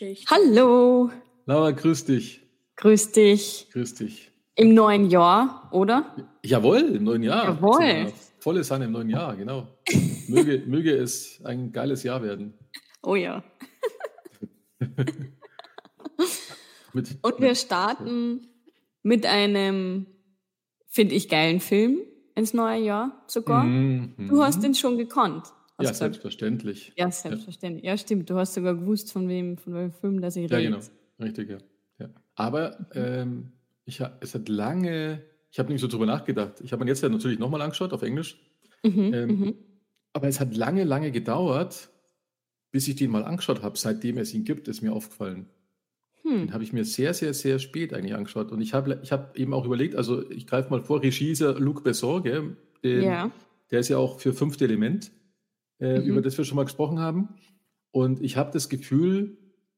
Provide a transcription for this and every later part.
Filmgeschichte. Hallo, Laura, grüß dich. grüß dich. Grüß dich. Im neuen Jahr, oder? Jawohl, im neuen Jahr. Jawohl. Ja, Volle Sanne im neuen Jahr, genau. möge, möge es ein geiles Jahr werden. Oh ja. Mit, Und wir starten mit einem, finde ich, geilen Film ins neue Jahr sogar. Mhm. Du hast den schon gekonnt. Hast Ja, selbstverständlich. Ja, selbstverständlich. Ja. stimmt. Du hast sogar gewusst, von wem, von welchem Film das ich Ja, rede. genau. Richtig, ja. ja. Aber ähm, ich, es hat lange, ich habe nicht so drüber nachgedacht. Ich habe ihn jetzt ja natürlich nochmal angeschaut auf Englisch. Mhm, Ähm, mhm. Aber es hat lange, lange gedauert, bis ich den mal angeschaut habe. Seitdem es ihn gibt, ist mir aufgefallen. Hm. Den habe ich mir sehr, sehr, sehr spät eigentlich angeschaut. Und ich habe ich hab eben auch überlegt, also ich greife mal vor, ja Luc Besson, gell? Den, Ja. Der ist ja auch für Fünfte Element, äh, Mhm. über das wir schon mal gesprochen haben. Und ich habe das Gefühl,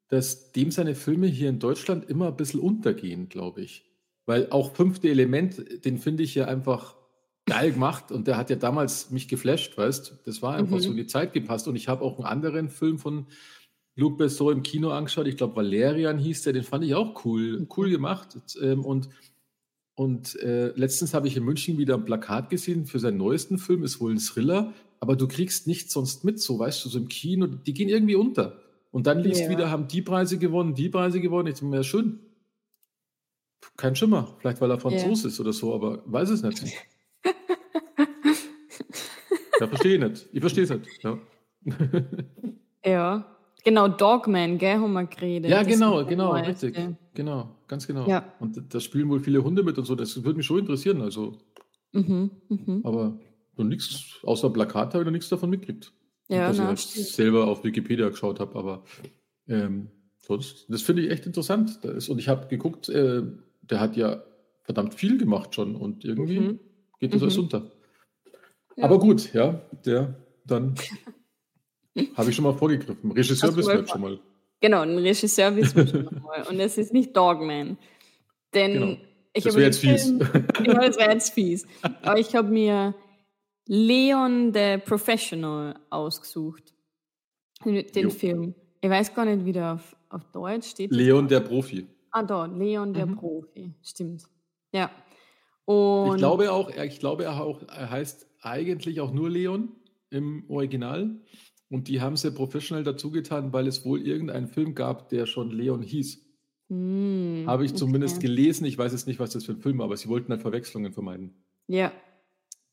dass dem seine Filme hier in Deutschland immer ein bisschen untergehen, glaube ich. Weil auch Fünfte Element, den finde ich ja einfach geil gemacht und der hat ja damals mich geflasht, weißt Das war einfach Mhm. so in die Zeit gepasst. Und ich habe auch einen anderen Film von Luc Besson im Kino angeschaut. Ich glaube, Valerian hieß der, den fand ich auch cool, cool gemacht. Ähm, Und, und äh, letztens habe ich in München wieder ein Plakat gesehen für seinen neuesten Film, ist wohl ein Thriller, aber du kriegst nichts sonst mit, so weißt du, so im Kino, die gehen irgendwie unter. Und dann liest Ja. wieder, haben die Preise gewonnen, die Preise gewonnen. Ich denke mir, ja, schön. Kein Schimmer, vielleicht weil er Franzos ist oder so, aber weiß es nicht. ja, verstehe ich nicht. Ich verstehe es nicht. Ja. Ja. Genau, Dogman, gell, haben wir geredet. Ja, genau, genau, richtig. Genau, ganz genau. Ja. Und da spielen wohl viele Hunde mit und so. Das würde mich schon interessieren. Also, Mhm, mhm. aber so nichts, außer Plakat habe ich noch nichts davon mitgekriegt. Ja, dass ich na, halt stimmt. selber auf Wikipedia geschaut habe, aber ähm, sonst, das finde ich echt interessant. Da ist, und ich habe geguckt, äh, der hat ja verdammt viel gemacht schon und irgendwie Mhm. geht das Mhm. alles unter. Ja. Aber gut, ja, der, dann habe ich schon mal vorgegriffen. Regisseur du wissen wir schon mal. Genau, ein Regisseur wissen wir schon mal. Und es ist nicht Dogman. Denn Genau. ich Das wäre jetzt fies. Film- Genau, das wäre jetzt fies. Aber ich habe mir Leon the Professional ausgesucht. Den Jo. Film. Ich weiß gar nicht, wie der auf, auf Deutsch steht. Leon der Profi. Ah, da, Leon der Mhm. Profi. Stimmt. Ja. Und Ich glaube auch, er- ich glaube, auch, er heißt eigentlich auch nur Leon im Original. Und die haben sie professionell dazu getan, weil es wohl irgendeinen Film gab, der schon Leon hieß. Hm, Habe ich zumindest okay. gelesen. Ich weiß jetzt nicht, was das für ein Film war, aber sie wollten halt Verwechslungen vermeiden. Ja.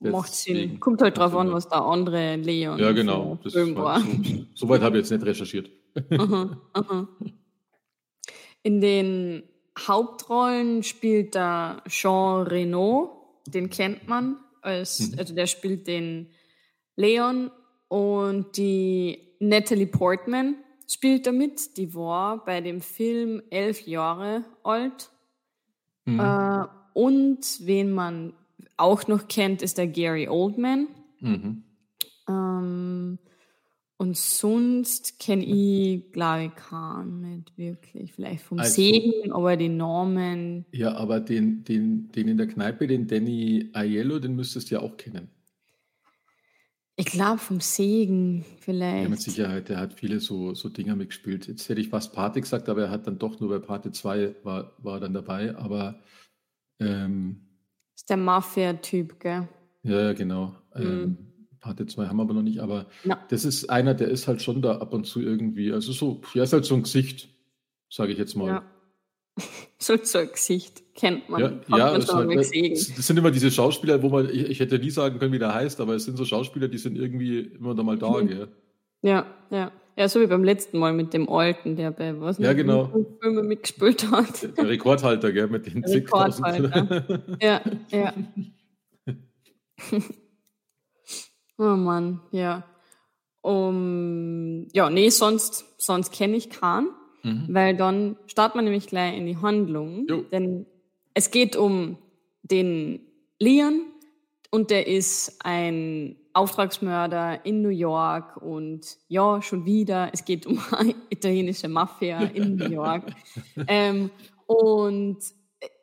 Macht Sinn. Kommt halt drauf an, was der andere Leon Ja, genau. Das war war. so, soweit habe ich jetzt nicht recherchiert. Aha, aha. In den Hauptrollen spielt da Jean Reno, den kennt man, als, Mhm. also der spielt den Leon und die Natalie Portman spielt damit. Die war bei dem Film elf Jahre alt. Mhm. Äh, und wen man auch noch kennt, ist der Gary Oldman. Mhm. Ähm, und sonst kenne ich, glaube ich, keinen nicht wirklich. Vielleicht vom Also- Segen, aber die Namen. Ja, aber den, den, den in der Kneipe, den Danny Aiello, den müsstest du ja auch kennen. Ich glaube vom Segen vielleicht. Ja, mit Sicherheit. Der hat viele so, so Dinger mitgespielt. Jetzt hätte ich fast Pate gesagt, aber er hat dann doch nur bei Pate 2 war, war er dann dabei. Aber ähm, ist der Mafia-Typ, gell? ja, ja, genau. Mhm. Ähm, Pate 2 haben wir aber noch nicht. Aber Na. das ist einer, der ist halt schon da ab und zu irgendwie. Also so, ja, ist halt so ein Gesicht, sage ich jetzt mal. Ja. So, so ein Gesicht kennt man. Ja, Hat ja man halt, das sind immer diese Schauspieler, wo man, ich, ich hätte nie sagen können, wie der heißt, aber es sind so Schauspieler, die sind irgendwie immer da mal da, Mhm. gell? Ja, ja. Ja, so wie beim letzten Mal mit dem Alten, der bei was Ja, genau. wie viele Filme mitgespielt hat. Der, der Rekordhalter, gell, mit den. Rekordhalter. Ja, ja. oh Mann, ja. Um, ja, nee, sonst, sonst kenne ich keinen, Mhm. weil dann startet man nämlich gleich in die Handlung. Jo. Denn es geht um den Leon und der ist ein Auftragsmörder in New York und ja, schon wieder, es geht um italienische Mafia in New York. ähm, und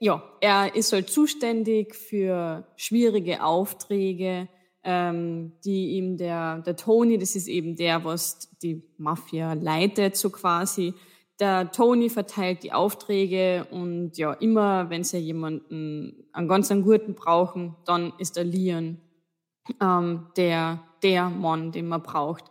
ja, er ist halt zuständig für schwierige Aufträge, ähm, die ihm der, der Tony, das ist eben der, was die Mafia leitet, so quasi, der Tony verteilt die Aufträge und ja, immer wenn sie jemanden, einen ganz einen guten brauchen, dann ist der Leon ähm, der, der Mann, den man braucht.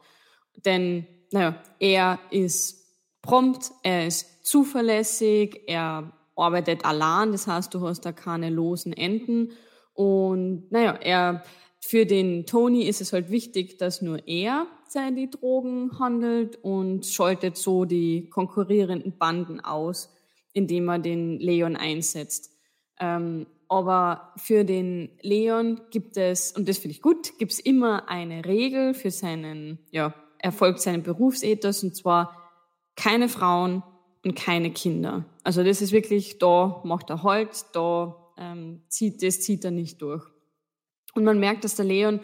Denn, naja, er ist prompt, er ist zuverlässig, er arbeitet allein, das heißt, du hast da keine losen Enden. Und naja, er, für den Tony ist es halt wichtig, dass nur er seine Drogen handelt und schaltet so die konkurrierenden Banden aus, indem er den Leon einsetzt. Ähm, aber für den Leon gibt es, und das finde ich gut, gibt es immer eine Regel für seinen ja, Erfolg, seinen Berufsethos, und zwar keine Frauen und keine Kinder. Also das ist wirklich, da macht er Halt, da ähm, zieht, das zieht er nicht durch. Und man merkt, dass der Leon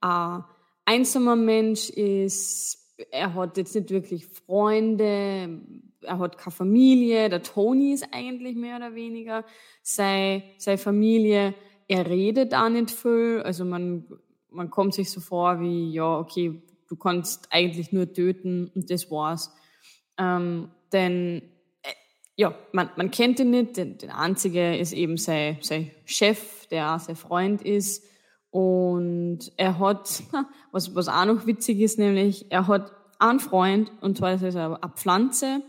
ein einsamer Mensch ist, er hat jetzt nicht wirklich Freunde, er hat keine Familie, der Tony ist eigentlich mehr oder weniger seine, seine Familie. Er redet auch nicht viel, also man, man kommt sich so vor wie, ja, okay, du kannst eigentlich nur töten und das war's. Ähm, denn, äh, ja, man, man kennt ihn nicht, der, der einzige ist eben sein, sein Chef, der auch sein Freund ist. Und er hat, was, was auch noch witzig ist, nämlich, er hat einen Freund, und zwar ist es eine Pflanze.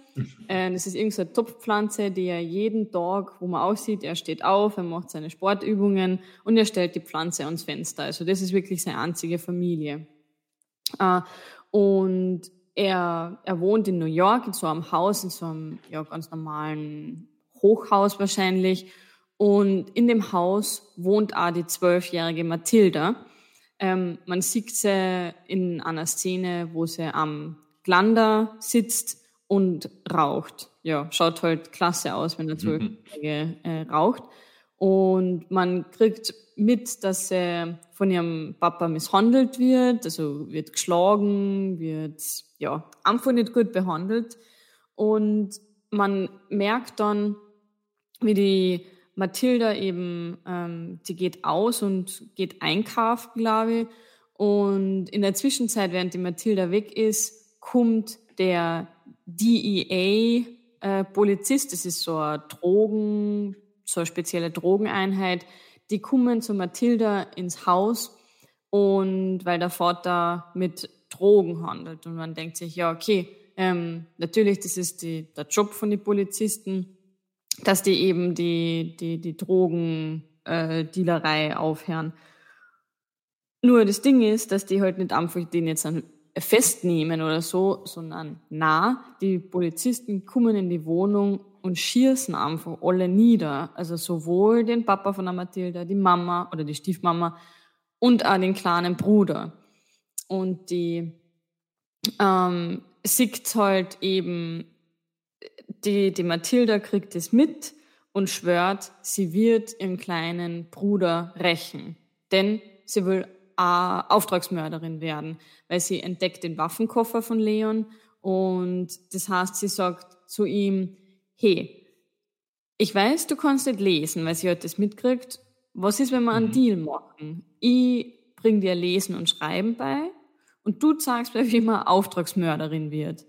Äh, das ist irgendeine Topfpflanze, die er jeden Tag, wo man aussieht, er steht auf, er macht seine Sportübungen und er stellt die Pflanze ans Fenster. Also das ist wirklich seine einzige Familie. Äh, und er, er wohnt in New York in so einem Haus, in so einem ja, ganz normalen Hochhaus wahrscheinlich. Und in dem Haus wohnt auch die zwölfjährige Mathilda. Ähm, man sieht sie in einer Szene, wo sie am Glander sitzt und raucht. Ja, schaut halt klasse aus, wenn er Zwölfjährige äh, raucht. Und man kriegt mit, dass sie von ihrem Papa misshandelt wird, also wird geschlagen, wird ja einfach nicht gut behandelt. Und man merkt dann, wie die Mathilda eben, ähm, die geht aus und geht einkaufen, glaube ich. Und in der Zwischenzeit, während die Mathilda weg ist, kommt der DEA-Polizist, äh, das ist so eine Drogen, so eine spezielle Drogeneinheit, die kommen zu Mathilda ins Haus und weil der Vater mit Drogen handelt. Und man denkt sich, ja, okay, ähm, natürlich, das ist die, der Job von den Polizisten, dass die eben die, die, die Drogendealerei äh, aufhören. Nur das Ding ist, dass die halt nicht einfach den jetzt festnehmen oder so, sondern na, die Polizisten kommen in die Wohnung und schießen einfach alle nieder. Also sowohl den Papa von der Mathilda, die Mama oder die Stiefmama und auch den kleinen Bruder. Und die ähm, sieht halt eben die, die Mathilda kriegt es mit und schwört, sie wird ihren kleinen Bruder rächen. Denn sie will Auftragsmörderin werden, weil sie entdeckt den Waffenkoffer von Leon und das heißt, sie sagt zu ihm, hey, ich weiß, du kannst nicht lesen, weil sie hat das mitkriegt. Was ist, wenn wir einen mhm. Deal machen? Ich bring dir Lesen und Schreiben bei und du sagst mir, wie man Auftragsmörderin wird.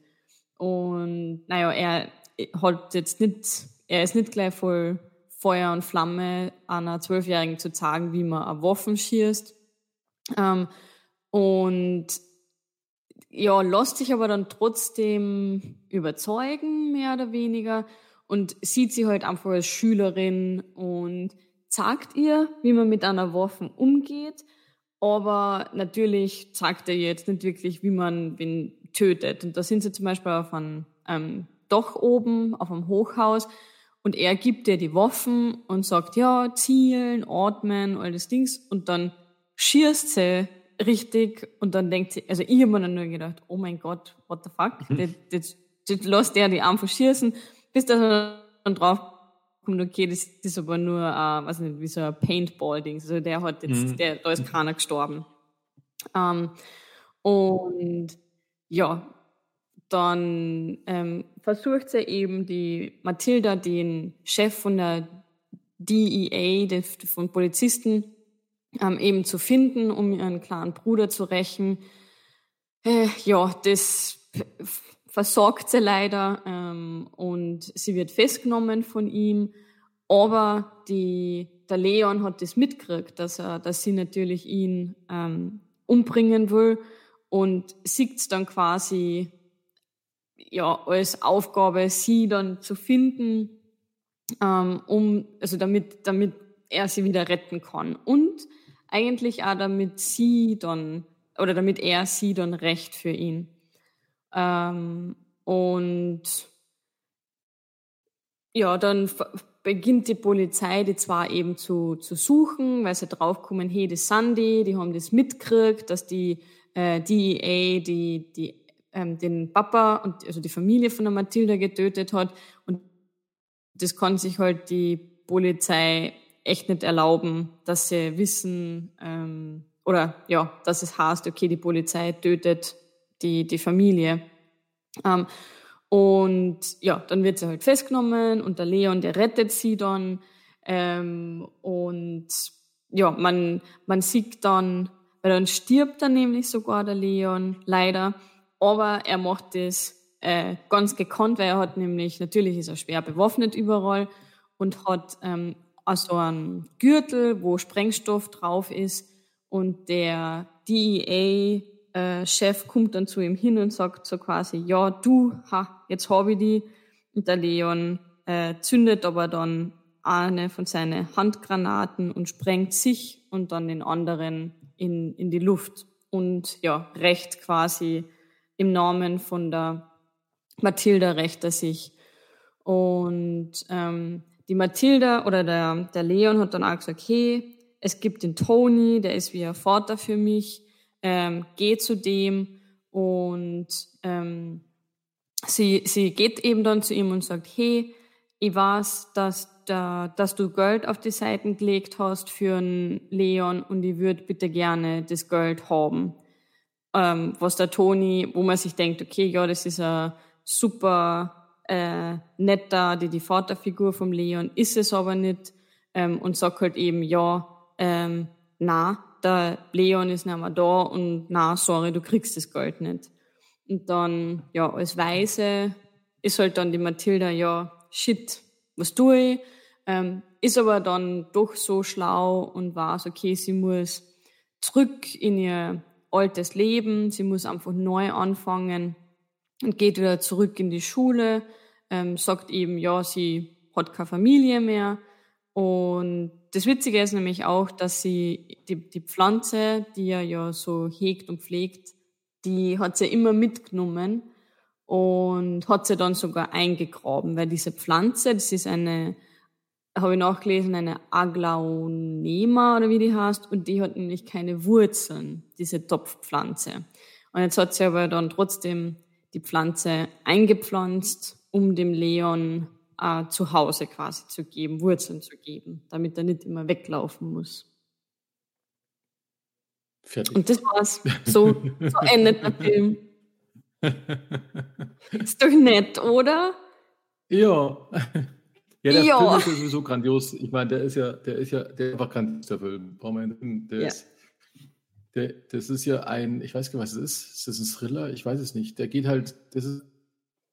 Und naja, er hat jetzt nicht, er ist nicht gleich voll Feuer und Flamme einer Zwölfjährigen zu sagen, wie man eine Waffen schießt. Ähm, und ja, lässt sich aber dann trotzdem überzeugen, mehr oder weniger, und sieht sie halt einfach als Schülerin und sagt ihr, wie man mit einer Waffe umgeht. Aber natürlich sagt er jetzt nicht wirklich, wie man wen tötet. Und da sind sie zum Beispiel auf einem ähm, Dach oben, auf einem Hochhaus. Und er gibt ihr die Waffen und sagt, ja, zielen, atmen, all das Dings. Und dann schießt sie richtig und dann denkt sie, also ich habe mir dann nur gedacht, oh mein Gott, what the fuck, mhm. das, das, das lässt der die einfach schießen, bis er dann drauf kommt, okay, das, das ist aber nur, äh, weiß nicht, wie so ein Paintball-Ding, also der hat jetzt, mhm. der, da ist keiner gestorben. Ähm, und ja, dann ähm, versucht sie eben die Mathilda, den Chef von der DEA, den, von Polizisten, ähm, eben zu finden, um ihren kleinen Bruder zu rächen. Äh, ja, das versorgt sie leider ähm, und sie wird festgenommen von ihm. Aber die, der Leon hat das mitgekriegt, dass er, dass sie natürlich ihn ähm, umbringen will und sieht dann quasi ja als Aufgabe, sie dann zu finden, ähm, um also damit damit er sie wieder retten kann und eigentlich auch damit sie dann oder damit er sie dann recht für ihn. Ähm, und ja, dann beginnt die Polizei die zwar eben zu, zu suchen, weil sie draufkommen, hey, das sind die, die haben das mitgekriegt, dass die äh, DEA die, die, ähm, den Papa und also die Familie von der Mathilda getötet hat. Und das kann sich halt die Polizei echt nicht erlauben, dass sie wissen, ähm, oder ja, dass es heißt, okay, die Polizei tötet die, die Familie. Ähm, und ja, dann wird sie halt festgenommen und der Leon, der rettet sie dann. Ähm, und ja, man, man sieht dann, weil dann stirbt dann nämlich sogar der Leon, leider. Aber er macht das äh, ganz gekonnt, weil er hat nämlich, natürlich ist er schwer bewaffnet überall und hat ähm, also einen Gürtel, wo Sprengstoff drauf ist. Und der DEA äh, kommt dann zu ihm hin und sagt so quasi, ja, du, ha, jetzt habe ich die. Und der Leon äh, zündet aber dann eine von seinen Handgranaten und sprengt sich und dann den anderen in, in die Luft. Und ja, rächt quasi im Namen von der Mathilda rächt er sich. Und ähm, die Mathilda oder der, der Leon hat dann auch gesagt, hey, es gibt den Tony, der ist wie ein Vater für mich ähm, geht zu dem und ähm, sie, sie geht eben dann zu ihm und sagt, hey, ich weiß, dass, da, dass du Geld auf die Seiten gelegt hast für einen Leon und ich würde bitte gerne das Geld haben. Ähm, was der Toni, wo man sich denkt, okay, ja, das ist ein super äh, netter, die, die Vaterfigur vom Leon, ist es aber nicht ähm, und sagt halt eben, ja, ähm, na, der Leon ist nicht mehr da und na, sorry, du kriegst das Geld nicht. Und dann, ja, als Weise ist halt dann die Mathilda, ja, shit, was tue ich? Ähm, ist aber dann doch so schlau und weiß, okay, sie muss zurück in ihr altes Leben, sie muss einfach neu anfangen und geht wieder zurück in die Schule, ähm, sagt eben, ja, sie hat keine Familie mehr. Und das Witzige ist nämlich auch, dass sie die, die Pflanze, die er ja so hegt und pflegt, die hat sie immer mitgenommen und hat sie dann sogar eingegraben, weil diese Pflanze, das ist eine, habe ich nachgelesen, eine Aglaonema oder wie die heißt, und die hat nämlich keine Wurzeln, diese Topfpflanze. Und jetzt hat sie aber dann trotzdem die Pflanze eingepflanzt, um dem Leon äh, zu Hause quasi zu geben, Wurzeln zu geben, damit er nicht immer weglaufen muss. Fertig. Und das war's. So, so endet der Film. Ist doch nett, oder? Ja. Ja, der ja. Film ist ja sowieso grandios. Ich meine, der ist ja, der ist ja, der ist einfach grandios, der Film. Der ja. ist, der, das ist ja ein, ich weiß gar nicht, was es ist. Ist das ein Thriller? Ich weiß es nicht. Der geht halt, das ist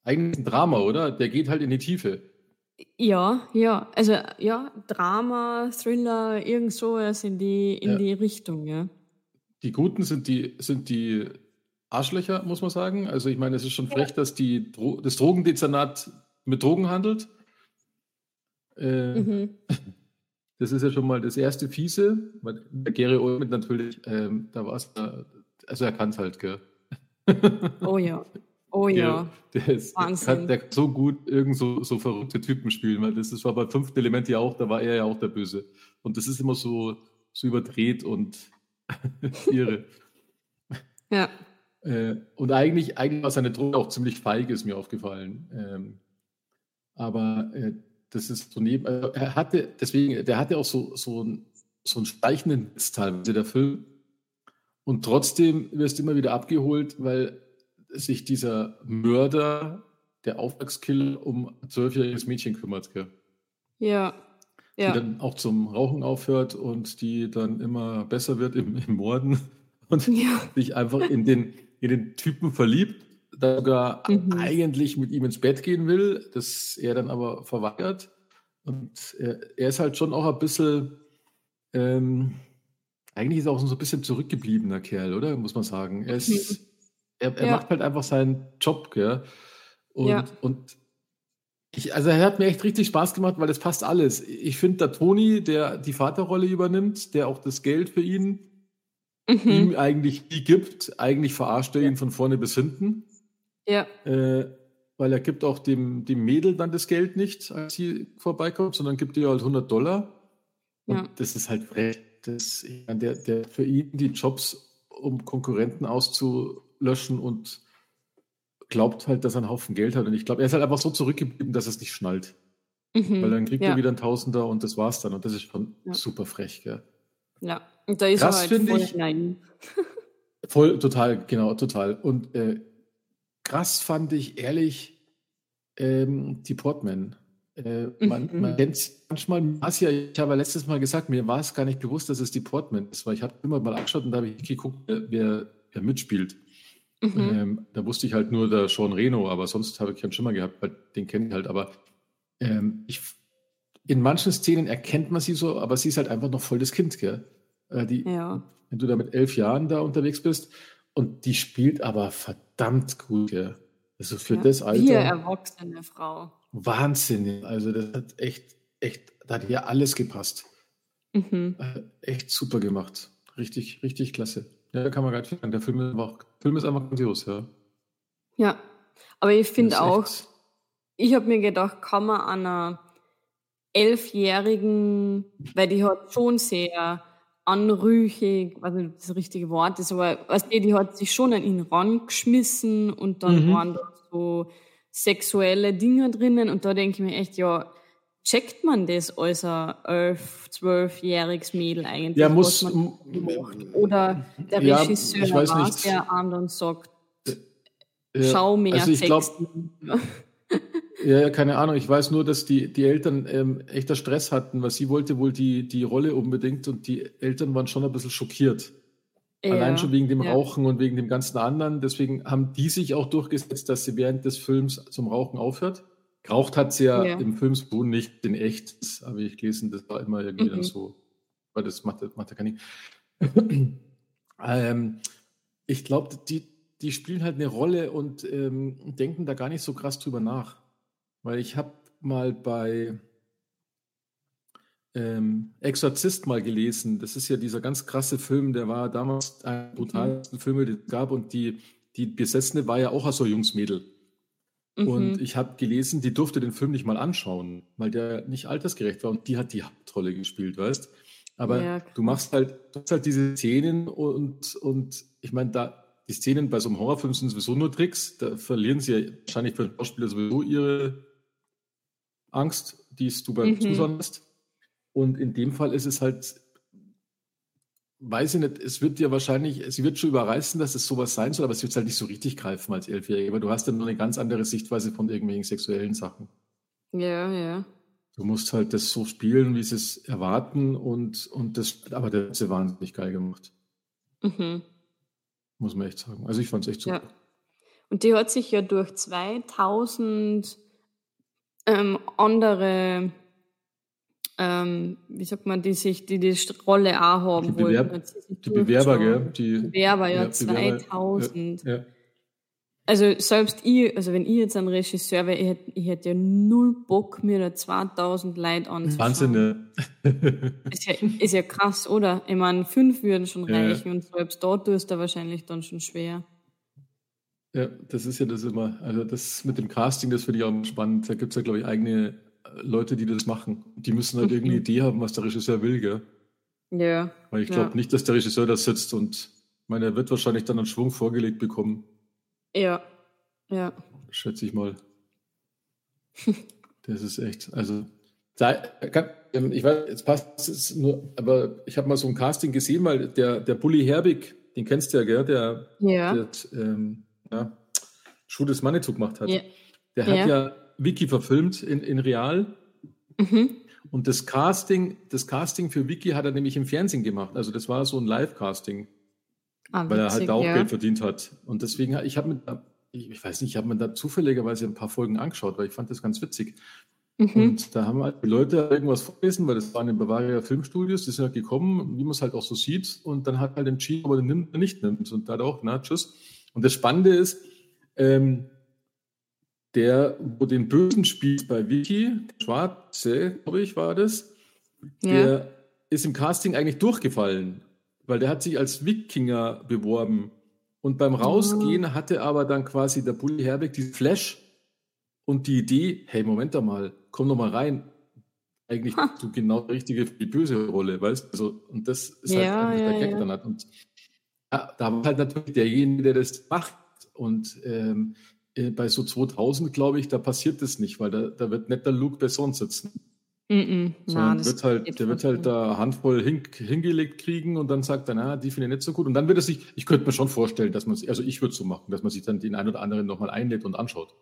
eigentlich ein Drama, oder? Der geht halt in die Tiefe. Ja, ja. Also ja, Drama, Thriller, irgend sowas in die, in ja. die Richtung, ja. Die Guten sind die, sind die Arschlöcher, muss man sagen. Also ich meine, es ist schon frech, dass die Dro das Drogendezernat mit Drogen handelt. Äh, mhm. Das ist ja schon mal das erste Fiese. Der Gary Oldman natürlich, ähm, da war es, also er kann es halt, gell? Oh ja. Oh ja. Der, der, ist, Wahnsinn. der kann so gut irgend so, so verrückte Typen spielen, weil das, das war bei fünften Element ja auch, da war er ja auch der Böse. Und das ist immer so, so überdreht und irre. Ja. Äh, und eigentlich, eigentlich war seine Droge auch ziemlich feig, ist mir aufgefallen. Ähm, aber äh, das ist so neben, also er hatte, deswegen, der hatte auch so, so, ein, so einen steichenden Witz teilweise, der Film. Und trotzdem wirst du immer wieder abgeholt, weil sich dieser Mörder, der Auftragskiller, um ein zwölfjähriges Mädchen kümmert. Gell? Ja. Die ja. dann auch zum Rauchen aufhört und die dann immer besser wird im, im Morden und ja. sich einfach in den, in den Typen verliebt, sogar mhm. eigentlich mit ihm ins Bett gehen will, das er dann aber verweigert. Und er, er ist halt schon auch ein bisschen, ähm, eigentlich ist er auch so ein bisschen zurückgebliebener Kerl, oder? Muss man sagen. Er, ist, mhm. er, er ja. macht halt einfach seinen Job, gell? Und, ja. und ich, also er hat mir echt richtig Spaß gemacht, weil das passt alles. Ich finde, der Toni, der die Vaterrolle übernimmt, der auch das Geld für ihn mhm. ihm eigentlich nie gibt, eigentlich verarscht er ihn von vorne bis hinten. Ja. Äh, weil er gibt auch dem, dem Mädel dann das Geld nicht, als sie vorbeikommt, sondern gibt ihr halt 100 Dollar. Und ja. das ist halt frech. Das, der, der für ihn die Jobs, um Konkurrenten auszulöschen und glaubt halt, dass er einen Haufen Geld hat. Und ich glaube, er ist halt einfach so zurückgeblieben, dass er es nicht schnallt. Mhm. Weil dann kriegt ja. er wieder einen Tausender und das war's dann. Und das ist schon ja. super frech, gell? Ja, und da ist Krass, er halt voll ich, hinein. voll, total, genau, total. Und äh, krass fand ich ehrlich ähm, die Portman. Äh, man, mhm. man kennt manchmal, ich habe letztes Mal gesagt, mir war es gar nicht bewusst, dass es die Portman ist, weil ich habe immer mal angeschaut und da habe ich geguckt, wer, wer mitspielt. Mhm. Ähm, da wusste ich halt nur der Sean Reno, aber sonst habe ich keinen Schimmer gehabt, weil den kenne ich halt. Aber ähm, ich, in manchen Szenen erkennt man sie so, aber sie ist halt einfach noch voll das Kind, gell? Äh, die, ja. Wenn du da mit elf Jahren da unterwegs bist und die spielt aber verdammt gut, gell? Also für ja, das Alter. Vier erwachsene Frau. Wahnsinn. Also das hat echt, echt, da hat ja alles gepasst. Mhm. Äh, echt super gemacht. Richtig, richtig klasse. Ja, da kann man gar nicht sagen. Der Film ist einfach, Film ist einfach grandios, ja. Ja, aber ich finde auch, echt... ich habe mir gedacht, kann man einer Elfjährigen, weil die hat schon sehr anrüchig, was nicht das richtige Wort ist, aber was die, die hat sich schon an ihn rangeschmissen und dann mhm. waren da so sexuelle Dinge drinnen und da denke ich mir echt, ja, checkt man das als ein elf, zwölfjähriges Mädel eigentlich? Ja, muss. Oder der ja, Regisseur war der an und sagt, ja, schau mehr also ich Sex. Glaub, Ja, keine Ahnung. Ich weiß nur, dass die, die Eltern ähm, echter Stress hatten, weil sie wollte wohl die, die Rolle unbedingt und die Eltern waren schon ein bisschen schockiert. Ja, Allein schon wegen dem ja. Rauchen und wegen dem ganzen anderen. Deswegen haben die sich auch durchgesetzt, dass sie während des Films zum Rauchen aufhört. Geraucht hat sie ja, ja. im Film so nicht in echt. Das habe ich gelesen, das war immer irgendwie mhm. dann so. Weil das macht, macht gar nicht. ähm, ich glaube, die, die spielen halt eine Rolle und ähm, denken da gar nicht so krass drüber nach. Weil ich habe mal bei ähm, Exorzist mal gelesen. Das ist ja dieser ganz krasse Film, der war damals ein mhm. brutalsten Film, den es gab. Und die, die Besessene war ja auch so Jungsmädel. Mhm. Und ich habe gelesen, die durfte den Film nicht mal anschauen, weil der nicht altersgerecht war. Und die hat die Hauptrolle gespielt, weißt Aber ja, du machst halt, du hast halt diese Szenen und, und ich meine, da, die Szenen bei so einem Horrorfilm sind sowieso nur Tricks. Da verlieren sie ja wahrscheinlich für den Schauspieler sowieso ihre Angst, die du beim mhm. Zuschauen hast. Und in dem Fall ist es halt, weiß ich nicht, es wird dir wahrscheinlich, sie wird schon überreißen, dass es sowas sein soll, aber es wird halt nicht so richtig greifen als Elfjährige, weil du hast dann nur eine ganz andere Sichtweise von irgendwelchen sexuellen Sachen. Ja, ja. Du musst halt das so spielen, wie sie es erwarten und, und das, aber der hat sie wahnsinnig geil gemacht. Mhm. Muss man echt sagen. Also ich fand es echt super. Ja. Und die hat sich ja durch 2000 ähm, andere, ähm, wie sagt man, die sich, die die Rolle auch haben die Bewerb wollten. Die Bewerber, gell? Die Bewerber, ja, ja 2000. Ja, ja. Also selbst ich, also wenn ich jetzt ein Regisseur wäre, ich hätte, ich hätte ja null Bock, mir da 2000 Leute anzuschauen. Wahnsinn, ne? ist, ja, ist ja krass, oder? Ich meine, fünf würden schon reichen und selbst dort tust du wahrscheinlich dann schon schwer. Ja, das ist ja das immer. Also das mit dem Casting, das finde ich auch spannend. Da gibt es ja, glaube ich, eigene äh, Leute, die das machen. Die müssen halt mhm. irgendeine Idee haben, was der Regisseur will, gell? Ja. Weil ich glaube ja. nicht, dass der Regisseur da sitzt und ich meine, er wird wahrscheinlich dann einen Schwung vorgelegt bekommen. Ja. Ja. Schätze ich mal. das ist echt, also kann, ähm, ich weiß, jetzt passt es nur, aber ich habe mal so ein Casting gesehen, weil der, der Bully Herbig, den kennst du ja, gell? Der, ja. der ähm, ja, Schuh des Manitou gemacht hat. Ja. Der hat ja. ja Wiki verfilmt in, in Real. Mhm. Und das Casting, das Casting für Wiki hat er nämlich im Fernsehen gemacht. Also das war so ein Live-Casting. Ah, weil er halt da auch ja. Geld verdient hat. Und deswegen, ich habe ich, ich weiß nicht, ich habe mir da zufälligerweise ein paar Folgen angeschaut, weil ich fand das ganz witzig. Mhm. Und da haben halt die Leute irgendwas vorgelesen, weil das waren in Bavaria Filmstudios, die sind halt gekommen, wie man es halt auch so sieht, und dann hat halt entschieden, ob er den nimmt oder nicht nimmt. Und da hat auch, na, tschüss. Und das Spannende ist, ähm, der, wo den Bösen spielt bei Vicky, Schwarze, glaube ich, war das, ja. der ist im Casting eigentlich durchgefallen, weil der hat sich als Wikinger beworben. Und beim Rausgehen oh. hatte aber dann quasi der Bully Herbeck die Flash und die Idee, hey, Moment mal, komm doch mal rein. Eigentlich ha. du genau die richtige für die böse Rolle, weißt du? Also, und das ist halt ja, ja, der Gag ja. dann hat. Und ja, da war halt natürlich derjenige, der das macht. Und ähm, äh, bei so 2000, glaube ich, da passiert das nicht, weil da, da wird nicht der Luke Besson sitzen. Mm -mm, na, wird halt, der wird halt da Handvoll hin, hingelegt kriegen und dann sagt er, na, die finde ich nicht so gut. Und dann wird es sich, ich könnte mir schon vorstellen, dass man also ich würde es so machen, dass man sich dann den einen oder anderen nochmal einlädt und anschaut.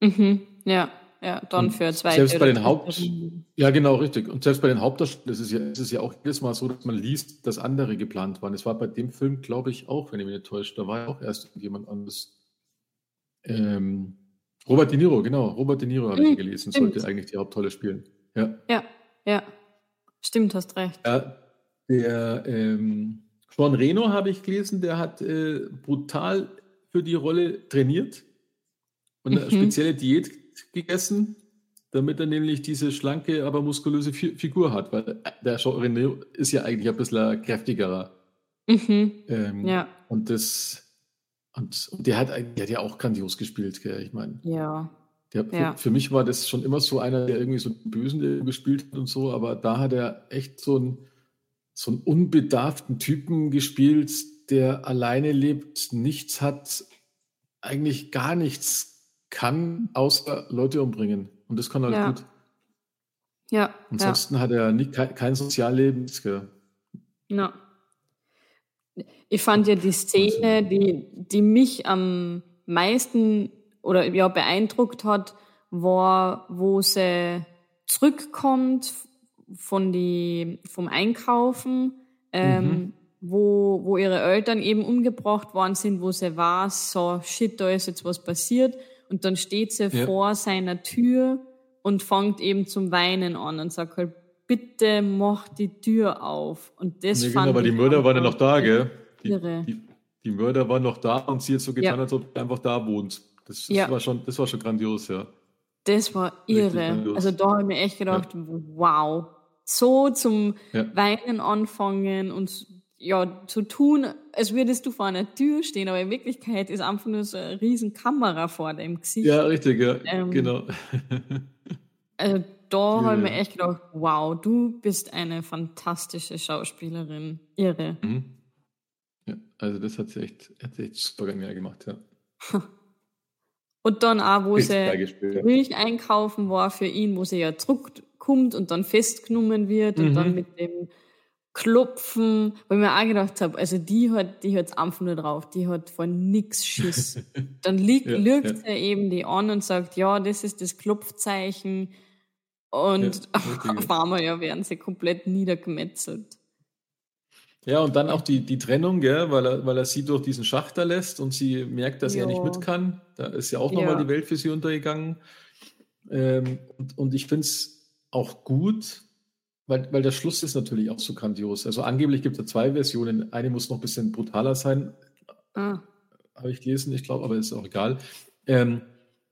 Mhm, ja, ja, dann für zwei. Selbst bei den Haupt, ja genau, richtig. Und selbst bei den Hauptdarstellern ist es ja, ist es ja auch jedes Mal so, dass man liest, dass andere geplant waren. Es war bei dem Film, glaube ich, auch, wenn ich mich nicht täusche, da war ja auch erst jemand anderes. Ähm, Robert De Niro, genau, Robert De Niro habe ich mhm, gelesen, stimmt. sollte eigentlich die Hauptrolle spielen. Ja. Ja, ja. Stimmt, hast recht. Ja, der ähm, Sean Reno habe ich gelesen, der hat äh, brutal für die Rolle trainiert und eine mhm. spezielle Diät gegessen, damit er nämlich diese schlanke, aber muskulöse Figur hat, weil der Sean Reno ist ja eigentlich ein bisschen kräftigerer. Mhm. Ähm, ja. Und das und, und der hat, der hat ja auch grandios gespielt, gell? ich meine. Ja. Der, ja. für, für, mich war das schon immer so einer, der irgendwie so einen Bösen gespielt hat und so, aber da hat er echt so einen, so einen unbedarften Typen gespielt, der alleine lebt, nichts hat, eigentlich gar nichts kann, außer Leute umbringen. Und das kann er halt ja. gut. Ja. Ansonsten ja. hat er nicht, kein, kein Sozialleben. Ja. Ich fand ja die Szene, die, die mich am meisten oder ja beeindruckt hat, war, wo sie zurückkommt von die, vom Einkaufen, ähm, mhm. wo, wo ihre Eltern eben umgebracht worden sind, wo sie war, so shit, da ist jetzt was passiert. Und dann steht sie ja. vor seiner Tür und fängt eben zum Weinen an und sagt halt, bitte mach die Tür auf. Und das ja, genau, fand aber die Mörder waren ja noch da, gell? Die, die, die, Mörder waren noch da und sie hat so getan, ja. als ob sie einfach da wohnt. Das, das, ja. war schon, das war schon grandios, ja. Das war irre. Also da habe ich mir echt gedacht, ja. wow, so zum. Weinen anfangen und ja, zu tun, als würdest du vor einer Tür stehen, aber in Wirklichkeit ist einfach nur so eine riesen Kamera vor deinem Gesicht. Ja, richtig, ja, ähm, genau. also da habe ich mir echt gedacht, wow, du bist eine fantastische Schauspielerin. Irre. Mhm. Ja, also das hat sie echt, hat sie echt super genial gemacht, ja. Und dann auch, wo sie Milch einkaufen war für ihn, wo sie ja zurückkommt und dann festgenommen wird mhm. und dann mhm. mit dem Klopfen, wo ich mir auch gedacht habe, also die hat, die hat's einfach nur drauf, die hat von nix Schiss. Dann liegt, ja, lügt ja. er eben die an und sagt, ja, das ist das Klopfzeichen. Und ja, auf einmal ja werden sie komplett niedergemetzelt. Ja, und dann auch die, die Trennung, gell, weil, er, weil er sie durch diesen Schachter lässt und sie merkt, dass jo. er nicht mit kann. Da ist ja auch nochmal ja. die Welt für sie untergegangen. Ähm, und, und ich finde es auch gut, weil, weil der Schluss ist natürlich auch so grandios. Also angeblich gibt es ja zwei Versionen. Eine muss noch ein bisschen brutaler sein. Ah. Habe ich gelesen, ich glaube, aber ist auch egal. Ähm,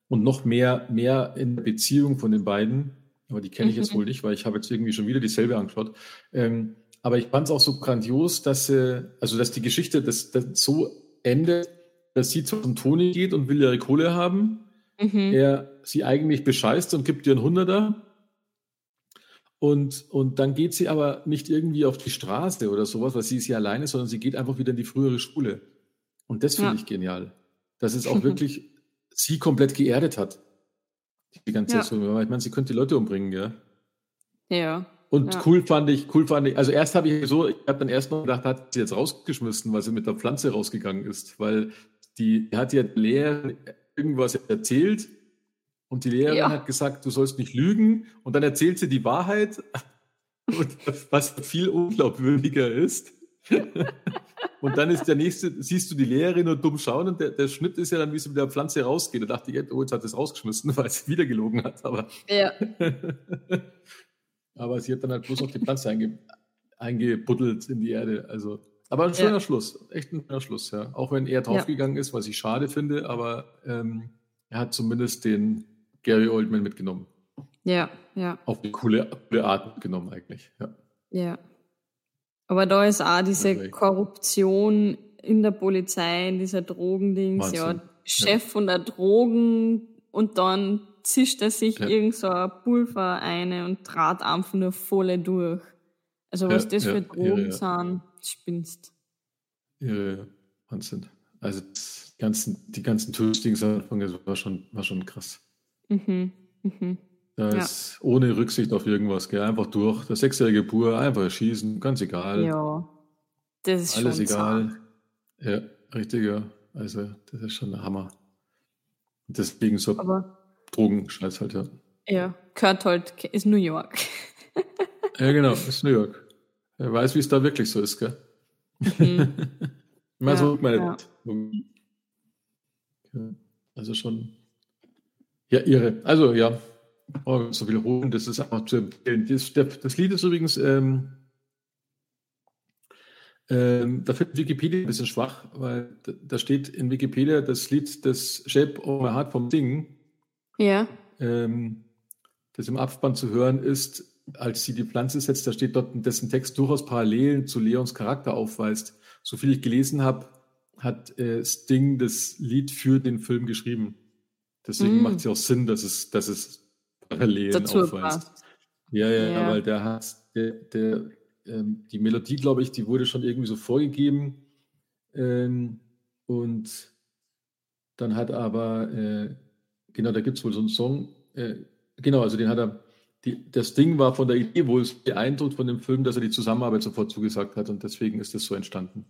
und noch mehr, mehr in der Beziehung von den beiden. Aber die kenne ich jetzt mhm. wohl nicht, weil ich habe jetzt irgendwie schon wieder dieselbe angeschaut. Ähm, aber ich fand es auch so grandios, dass, äh, also dass die Geschichte das, das so endet, dass sie zum Toni geht und will ihre Kohle haben. Mhm. Er sie eigentlich bescheißt und gibt ihr einen Hunderter. Und, und dann geht sie aber nicht irgendwie auf die Straße oder sowas, weil sie ist ja alleine, sondern sie geht einfach wieder in die frühere Schule. Und das finde ja. ich genial. Dass es auch wirklich sie komplett geerdet hat. Die ganze ja. Zeit so. Ich meine, sie könnte die Leute umbringen, ja. Ja. Und ja. cool fand ich, cool fand ich, also erst habe ich so, ich habe dann erst noch gedacht, hat sie jetzt rausgeschmissen, weil sie mit der Pflanze rausgegangen ist, weil die, die hat ja Lehrerin irgendwas erzählt und die Lehrerin ja. hat gesagt, du sollst nicht lügen und dann erzählt sie die Wahrheit, was viel unglaubwürdiger ist. Und dann ist der nächste, siehst du die Lehrerin nur dumm schauen und der, der Schnitt ist ja dann, wie sie mit der Pflanze rausgeht. Da dachte ich, oh, jetzt hat es rausgeschmissen, weil sie wieder gelogen hat. Aber, Ja. aber sie hat dann halt bloß noch die Pflanze einge, eingebuddelt in die Erde. Also, aber ein schöner Ja. Schluss. Echt ein schöner Schluss, ja. Auch wenn er draufgegangen ist, was ich schade finde, aber ähm, er hat zumindest den Gary Oldman mitgenommen. Ja, ja, Auf eine coole, coole Art mitgenommen eigentlich. Ja. ja. Aber da ist auch diese Deswegen. Korruption in der Polizei, in dieser Drogendings, ja, Wahnsinn. Chef von der Drogen und dann zischt er sich Ja. irgend so ein Pulver eine und trat einfach nur voll durch. Also was Ja, das ja, für ja, Drogen ja. sind, spinnst. Ihre Wahnsinn. Also das ganzen, die ganzen Tötungsdings am Anfang, das war schon, war schon krass. Mhm. Mhm. Da Ja. ist ohne Rücksicht auf irgendwas, gell? einfach durch. Der sechsjährige Bur, einfach erschießen, ganz egal. Ja. Das ist Alles schon egal. zart. Ja, richtig, ja. Also, das ist schon der Hammer. Deswegen so Aber Drogenscheiß halt, ja. ja, gehört halt, ist New York. Ja, genau, ist New York. Wer weiß, wie es da wirklich so ist, gell? Mhm. Mal Ja, so meine ja. Also schon. Ja, irre. Also, ja. Oh, so wiederholen, das ist einfach zu empfehlen. Das, der, das Lied ist übrigens, ähm, ähm, da findet Wikipedia ein bisschen schwach, weil da, steht in Wikipedia das Lied des Shape of My Heart vom Singen, Ja. ähm, das im Abspann zu hören ist, als sie die Pflanze setzt, da steht dort, dessen Text durchaus Parallelen zu Leons Charakter aufweist. So viel ich gelesen habe, hat äh, Sting das Lied für den Film geschrieben. Deswegen Mm. macht es ja auch Sinn, dass es, dass es Parallelen Dazu aufweist. Ja, ja, Ja. weil der hat, der, der, ähm, die Melodie, glaube ich, die wurde schon irgendwie so vorgegeben. Ähm, und dann hat aber, äh, genau, da gibt es wohl so einen Song, äh, genau, also den hat er, die, das Ding war von der Idee wohl beeindruckt von dem Film, dass er die Zusammenarbeit sofort zugesagt hat und deswegen ist das so entstanden.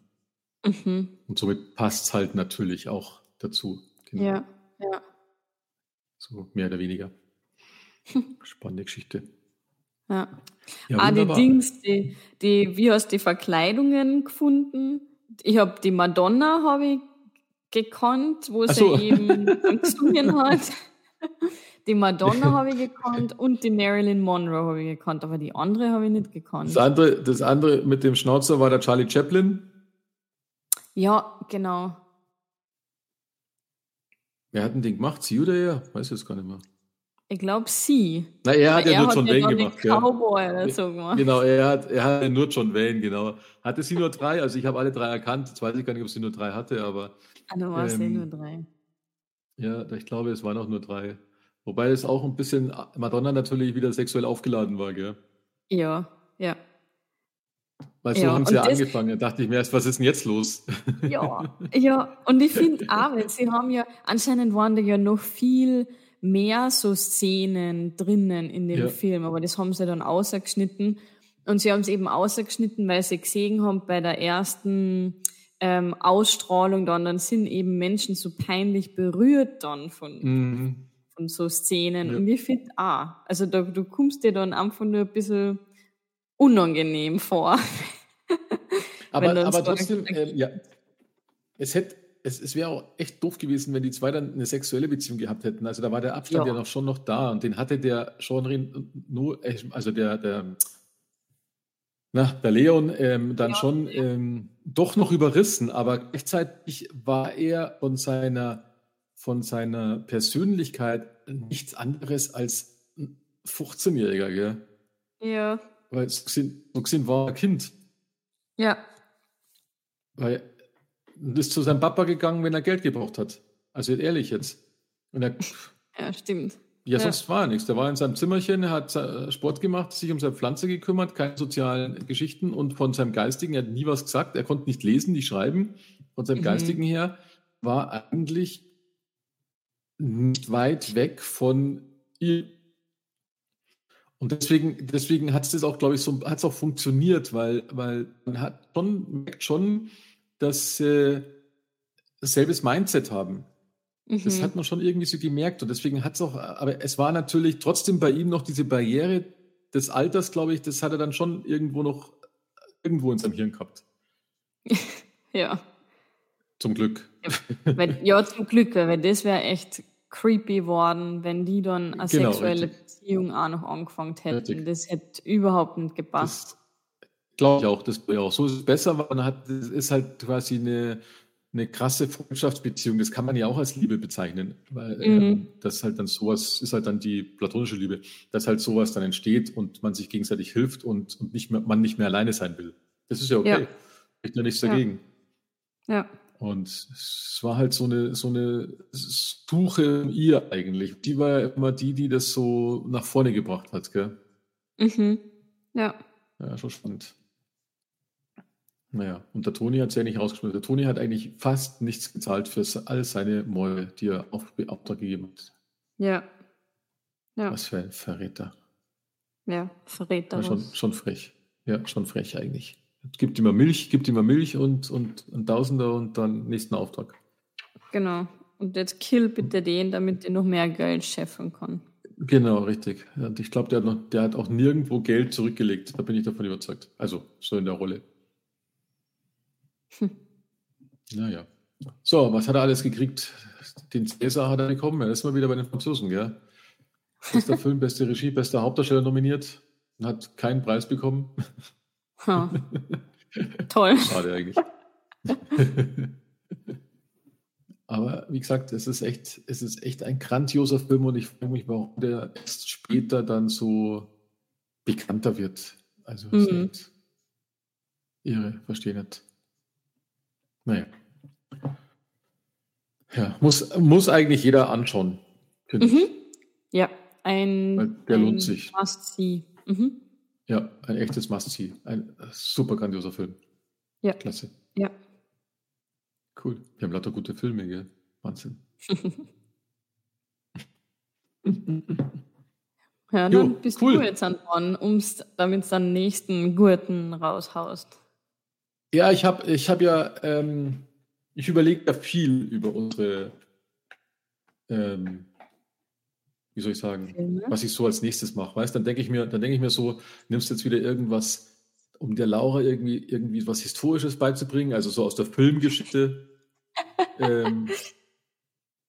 Mhm. Und somit passt es halt natürlich auch dazu. Genau. Ja, ja. So mehr oder weniger. Spannende Geschichte. ja. Ja, ah, die. Dings, die, die, wie hast du die Verkleidungen gefunden? Ich habe die Madonna habe ich gekannt, wo sie so. eben gesungen hat. Die Madonna habe ich gekannt und die Marilyn Monroe habe ich gekannt, aber die andere habe ich nicht gekannt. Das andere, das andere mit dem Schnauzer war der Charlie Chaplin. Ja, genau. Wer hat denn den gemacht? Sie oder er? Weiß ich jetzt gar nicht mehr. Ich glaube sie. Na, er hat Weil ja nur John ja Wayne gemacht. Ja. Cowboy oder so gemacht. Genau, er hat, er hat ja nur John Wayne, genau. Hatte sie nur drei? Also ich habe alle drei erkannt. Jetzt weiß ich gar nicht, ob sie nur drei hatte, aber Ah, du warst eh Ähm, nur drei. ja, ich glaube, es waren auch nur drei. Wobei es auch ein bisschen Madonna natürlich wieder sexuell aufgeladen war, gell? Ja, ja. Weil so Ja, haben sie ja angefangen. Da dachte ich mir erst, was ist denn jetzt los? Ja, ja, und ich finde auch, weil sie haben ja, anscheinend waren da ja noch viel mehr so Szenen drinnen in dem Ja. Film, aber das haben sie dann ausgeschnitten. Und sie haben es eben ausgeschnitten, weil sie gesehen haben, bei der ersten ähm, Ausstrahlung dann, dann sind eben Menschen so peinlich berührt dann von, Mhm. von so Szenen. Ja. Und ich finde auch, also da, du kommst dir dann einfach nur ein bisschen unangenehm vor. Aber, aber trotzdem, ähm, ja, es hätte, es, es wäre auch echt doof gewesen, wenn die zwei dann eine sexuelle Beziehung gehabt hätten. Also da war der Abstand ja, Ja. noch schon noch da und den hatte der Sean Ren, nur, äh, also der, der, na, der Leon ähm, dann schon ähm, doch noch überrissen, aber gleichzeitig war er von seiner, von seiner Persönlichkeit nichts anderes als ein 15-Jähriger, gell? Ja. Weil so gesehen, so gesehen war ein Kind. Ja. Weil er ist zu seinem Papa gegangen, wenn er Geld gebraucht hat. Also ehrlich jetzt. Und er, Ja, stimmt. ja, Ja. sonst war er nichts. Der war in seinem Zimmerchen, er hat äh, Sport gemacht, sich um seine Pflanze gekümmert, keine sozialen Geschichten und von seinem Geistigen, er hat nie was gesagt, er konnte nicht lesen, nicht schreiben. Von seinem Mhm. Geistigen her war eigentlich nicht weit weg von ihr. Und deswegen, deswegen hat es das auch, glaube ich, so hat es auch funktioniert, weil, weil man hat schon, merkt schon, dass äh, selbes Mindset haben. Das Mhm. hat man schon irgendwie so gemerkt. Und deswegen hat es auch, aber es war natürlich trotzdem bei ihm noch diese Barriere des Alters, glaube ich, das hat er dann schon irgendwo noch irgendwo in seinem Hirn gehabt. Ja. Zum Glück. Ja, ja zum Glück, weil das wäre echt creepy worden, wenn die dann eine genau, sexuelle richtig. Beziehung auch noch angefangen hätten. Richtig. Das hätte überhaupt nicht gepasst. Glaube ich auch, das auch so ist es besser, weil man hat, das ist halt quasi eine, eine krasse Freundschaftsbeziehung, das kann man ja auch als Liebe bezeichnen, weil mhm. ähm, das halt dann sowas ist halt dann die platonische Liebe, dass halt sowas dann entsteht und man sich gegenseitig hilft und, und nicht mehr, man nicht mehr alleine sein will. Das ist ja okay. Ja. Ich da nichts dagegen. Ja. Und es war halt so eine, so eine Suche in ihr eigentlich. Die war ja immer die, die das so nach vorne gebracht hat, gell? Mhm. Ja. Ja, schon spannend. Naja, und der Toni hat es ja nicht rausgeschmissen. Der Toni hat eigentlich fast nichts gezahlt für all seine Mäule, die er auf Auftrag gegeben hat. Ja. ja. Was für ein Verräter. Ja, Verräter. Ja, schon, schon frech. Ja, schon frech eigentlich. Gibt immer Milch, gibt immer Milch und, und ein Tausender und dann nächsten Auftrag. Genau. Und jetzt kill bitte den, damit er noch mehr Geld scheffeln kann. Genau, richtig. Und ich glaube, der, der hat auch nirgendwo Geld zurückgelegt. Da bin ich davon überzeugt. Also so in der Rolle. Hm. Naja. So, was hat er alles gekriegt? Den Cäsar hat er bekommen. Er ist mal wieder bei den Franzosen, gell? Bester Film, beste Regie, bester Hauptdarsteller nominiert und hat keinen Preis bekommen. Huh. Toll. Schade eigentlich. Aber wie gesagt, es ist echt, es ist echt ein grandioser Film und ich frage mich, warum der erst später dann so bekannter wird. Also mhm. irre, verstehe nicht. Naja. Ja, muss, muss eigentlich jeder anschauen, mhm. ich. Ja, ein, Weil der ein lohnt sich. Must-See. Mhm. Ja, ein echtes Must-See. Ein super grandioser Film. Ja. Klasse. Ja. Cool. Wir haben lauter gute Filme, gell? Wahnsinn. ja, dann jo, bist cool. du jetzt an dran, damit du dann nächsten Gurten raushaust. Ja, ich habe ich hab ja, ähm, ich überlege ja viel über unsere, ähm, wie soll ich sagen, Filme? was ich so als nächstes mache. Weißt, dann denke ich mir, dann denke ich mir so, nimmst jetzt wieder irgendwas, um der Laura irgendwie irgendwie was Historisches beizubringen, also so aus der Filmgeschichte. ähm,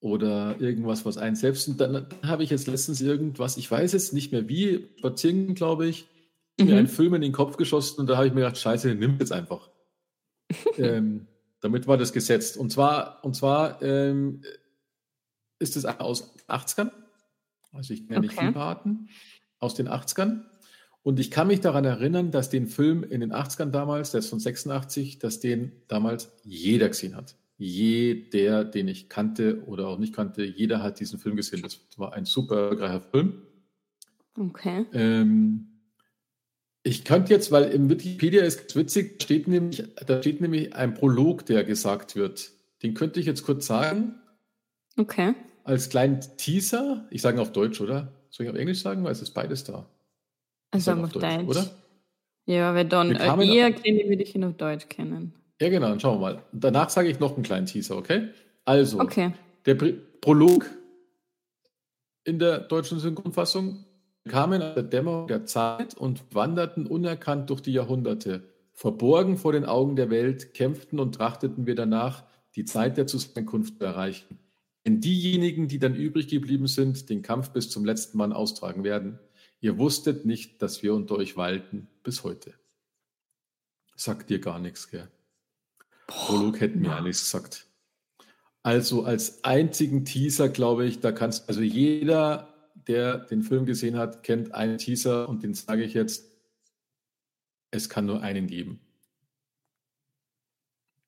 oder irgendwas, was einen selbst. Und dann, dann habe ich jetzt letztens irgendwas, ich weiß jetzt nicht mehr wie, spazieren, glaube ich, mhm. mir einen Film in den Kopf geschossen und da habe ich mir gedacht, scheiße, nimm jetzt einfach ähm, damit war das gesetzt. Und zwar, und zwar ähm, ist es aus 80ern. Also ich kenne okay. nicht viel Paten aus den 80ern. Und ich kann mich daran erinnern, dass den Film in den 80ern damals, der ist von 86, dass den damals jeder gesehen hat. Jeder, den ich kannte oder auch nicht kannte, jeder hat diesen Film gesehen. Das war ein super erfolgreicher Film. Okay. Ähm, ich könnte jetzt, weil im Wikipedia ist witzig, steht nämlich, da steht nämlich ein Prolog, der gesagt wird. Den könnte ich jetzt kurz sagen. Okay. Als kleinen Teaser. Ich sage auf Deutsch, oder? Soll ich auf Englisch sagen? Weil es ist beides da. Also auf, auf Deutsch, Deutsch, oder? Ja, weil dann äh, eher kenne, würde ich ihn auf Deutsch kennen. Ja, genau, dann schauen wir mal. Danach sage ich noch einen kleinen Teaser, okay? Also, okay. der Prolog in der deutschen Synchronfassung kamen aus der Dämmerung der Zeit und wanderten unerkannt durch die Jahrhunderte. Verborgen vor den Augen der Welt kämpften und trachteten wir danach, die Zeit der Zusammenkunft zu erreichen. Wenn diejenigen, die dann übrig geblieben sind, den Kampf bis zum letzten Mann austragen werden. Ihr wusstet nicht, dass wir unter euch walten bis heute. Sagt dir gar nichts, gell? Prolog hätten mir ja. nichts gesagt. Also als einzigen Teaser, glaube ich, da kannst also jeder der den Film gesehen hat, kennt einen Teaser und den sage ich jetzt, es kann nur einen geben.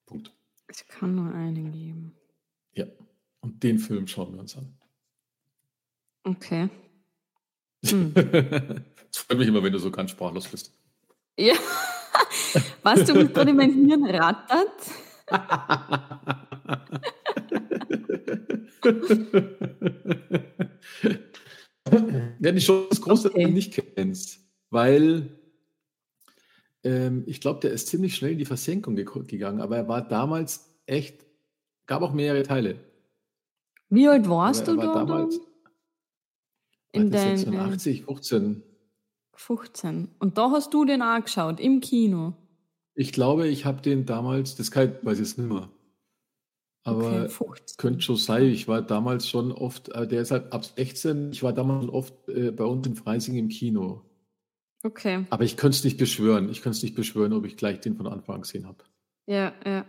Punkt. Es kann nur einen geben. Ja, und den Film schauen wir uns an. Okay. Hm. Es freut mich immer, wenn du so ganz sprachlos bist. Ja. Was du mit gerade in mein Hirn rattert? Wenn ich schon das große okay. nicht kennst, weil ähm, ich glaube, der ist ziemlich schnell in die Versenkung ge gegangen, aber er war damals echt, gab auch mehrere Teile. Wie alt warst du da? Damals, in den 86, 15. 15. Und da hast du den auch geschaut, im Kino. Ich glaube, ich habe den damals, das kann, weiß ich jetzt nicht mehr. Aber okay, könnte schon sein. Ich war damals schon oft, äh, der ist halt ab 16, ich war damals schon oft äh, bei uns in Freising im Kino. Okay. Aber ich könnte es nicht beschwören. Ich könnte es nicht beschwören, ob ich gleich den von Anfang an gesehen habe. Ja, ja.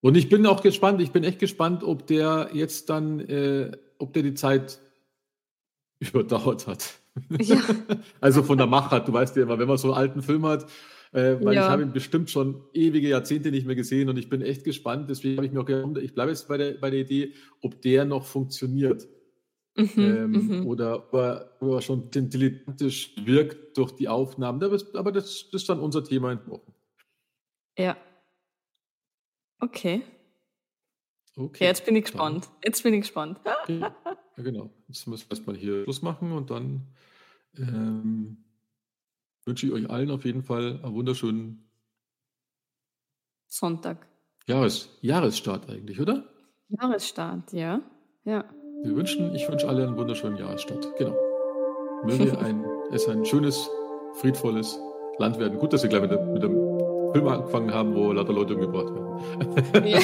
Und ich bin auch gespannt, ich bin echt gespannt, ob der jetzt dann, äh, ob der die Zeit überdauert hat. Ja. also von der Machart, du weißt ja immer, wenn man so einen alten Film hat, äh, weil ja. ich habe ihn bestimmt schon ewige Jahrzehnte nicht mehr gesehen und ich bin echt gespannt. Deswegen habe ich mir auch gedacht, ich bleibe jetzt bei der, bei der Idee, ob der noch funktioniert. Mhm, ähm, mhm. Oder ob er, schon dilettantisch wirkt durch die Aufnahmen. Aber das, aber das, das ist dann unser Thema in Wochen. Ja. Okay. Okay. jetzt bin ich gespannt. Dann. Jetzt bin ich gespannt. ja, genau. Jetzt müssen wir erstmal hier Schluss machen und dann ähm, wünsche ich euch allen auf jeden Fall einen wunderschönen Sonntag. Jahres, Jahresstart eigentlich, oder? Jahresstart, ja. Ja. Wir wünschen, ich wünsche allen einen wunderschönen Jahresstart. Genau. Möge ein, es ein schönes, friedvolles Land werden. Gut, dass wir gleich mit, dem, mit dem Film angefangen haben, wo lauter Leute umgebracht werden. Ja.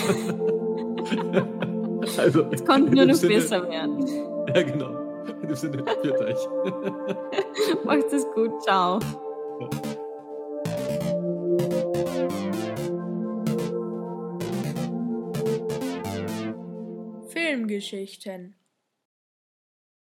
also, es konnte nur noch Sinne, besser werden. Ja, genau. In dem Sinne, führt euch. Macht es gut. Ciao. Filmgeschichten